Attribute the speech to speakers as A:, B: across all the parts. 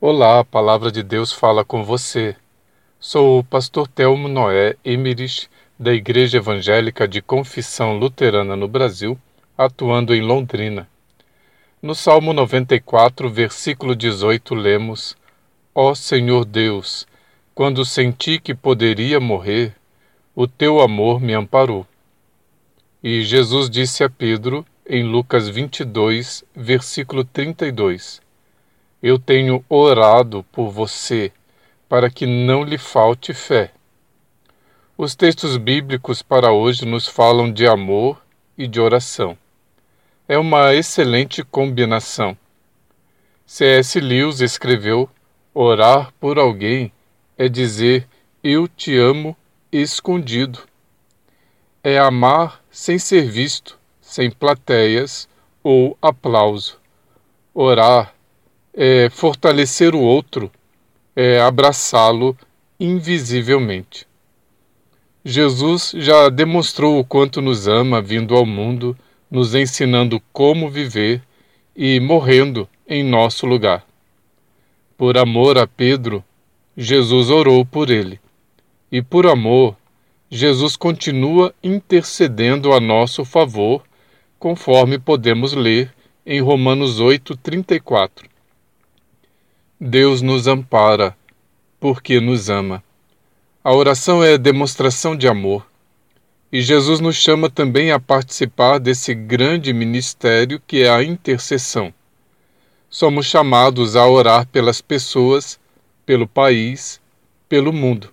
A: Olá, a palavra de Deus fala com você. Sou o pastor Telmo Noé Emerich, da Igreja Evangélica de Confissão Luterana no Brasil, atuando em Londrina. No Salmo 94, versículo 18, lemos: Ó Senhor Deus, quando senti que poderia morrer, o teu amor me amparou. E Jesus disse a Pedro, em Lucas 22, versículo 32: eu tenho orado por você para que não lhe falte fé. Os textos bíblicos para hoje nos falam de amor e de oração. É uma excelente combinação. C.S. Lewis escreveu: Orar por alguém é dizer eu te amo escondido. É amar sem ser visto, sem plateias ou aplauso. Orar é fortalecer o outro, é abraçá-lo invisivelmente. Jesus já demonstrou o quanto nos ama vindo ao mundo, nos ensinando como viver e morrendo em nosso lugar. Por amor a Pedro, Jesus orou por ele. E por amor, Jesus continua intercedendo a nosso favor, conforme podemos ler em Romanos 8, 34. Deus nos ampara, porque nos ama. A oração é demonstração de amor. E Jesus nos chama também a participar desse grande ministério que é a intercessão. Somos chamados a orar pelas pessoas, pelo país, pelo mundo.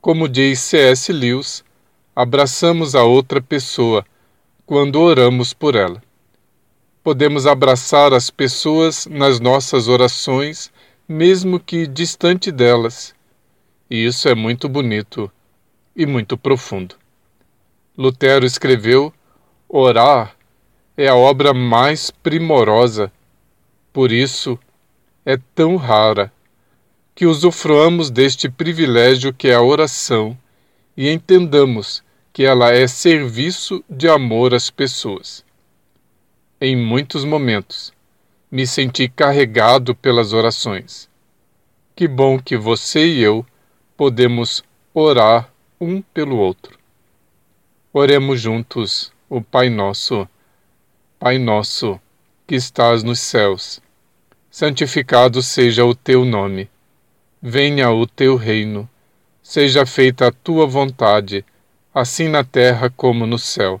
A: Como diz C.S. Lewis, abraçamos a outra pessoa quando oramos por ela. Podemos abraçar as pessoas nas nossas orações, mesmo que distante delas. E isso é muito bonito e muito profundo. Lutero escreveu: Orar é a obra mais primorosa, por isso é tão rara que usufruamos deste privilégio que é a oração e entendamos que ela é serviço de amor às pessoas. Em muitos momentos, me senti carregado pelas orações. Que bom que você e eu podemos orar um pelo outro. Oremos juntos o Pai Nosso. Pai Nosso, que estás nos céus, santificado seja o teu nome. Venha o teu reino. Seja feita a tua vontade, assim na terra como no céu.